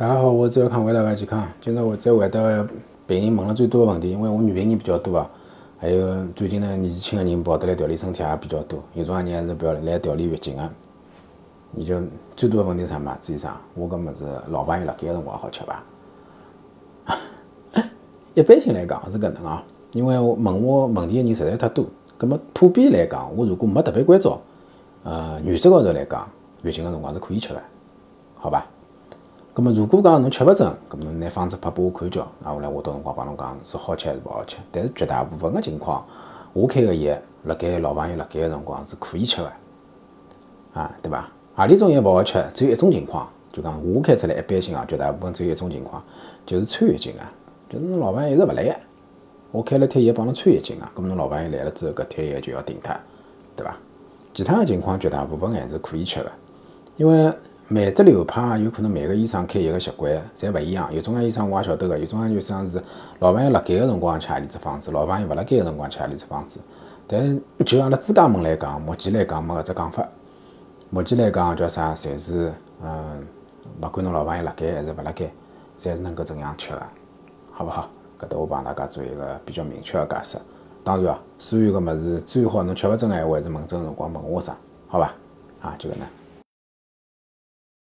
大家好，我是周康，为大家健康。今朝我再回答病人问了最多的问题，因为我女病人比较多啊，还有最近呢年纪轻的人跑得来调理身体也比较多，有种人还是不要来调理月经啊。你就最多的问题是啥嘛？朱医生，我搿物事老朋友辣盖个辰光好吃伐？一般性来讲是搿能啊，因为我问我问题的人实在太多。葛末普遍来讲，我如果没特别关照，呃，原则高头来讲，月经个辰光是可以吃个，好伐？葛末如果讲侬吃勿准，葛末侬拿方子拍拨我看叫，啊，后来我到辰光帮侬讲是好吃还是勿好吃。但是绝大部分个情况，我开个药，辣盖老朋友辣盖个辰光是可以吃个，啊，对伐？何里种药勿好吃？只有一种情况，就讲我开出来一般性啊，绝大部分只有一种情况，就是穿月经啊，就是侬老朋友一直勿来。我开了贴药帮侬穿月经啊，咁侬老朋友来了之后，搿贴药就要停脱，对伐？其他个情况绝大部分还是可以吃的，因为每只流派有可能每个医生开药个习惯侪勿一样。有种医生我也晓得个，有种医生是老朋友辣盖个辰光吃何里只方子，老朋友勿辣盖个辰光吃何里只方子。但就阿拉朱家门来讲，目前来讲没搿只讲法。目前来讲叫啥，侪是嗯，勿管侬老朋友辣盖还是勿辣盖，侪是能够正常吃个，好勿好？搿搭我帮大家做一个比较明确个解释。当然哦，所有个物事最好侬吃勿准个闲话，还是问诊辰光问我啥，好伐？啊，就搿能。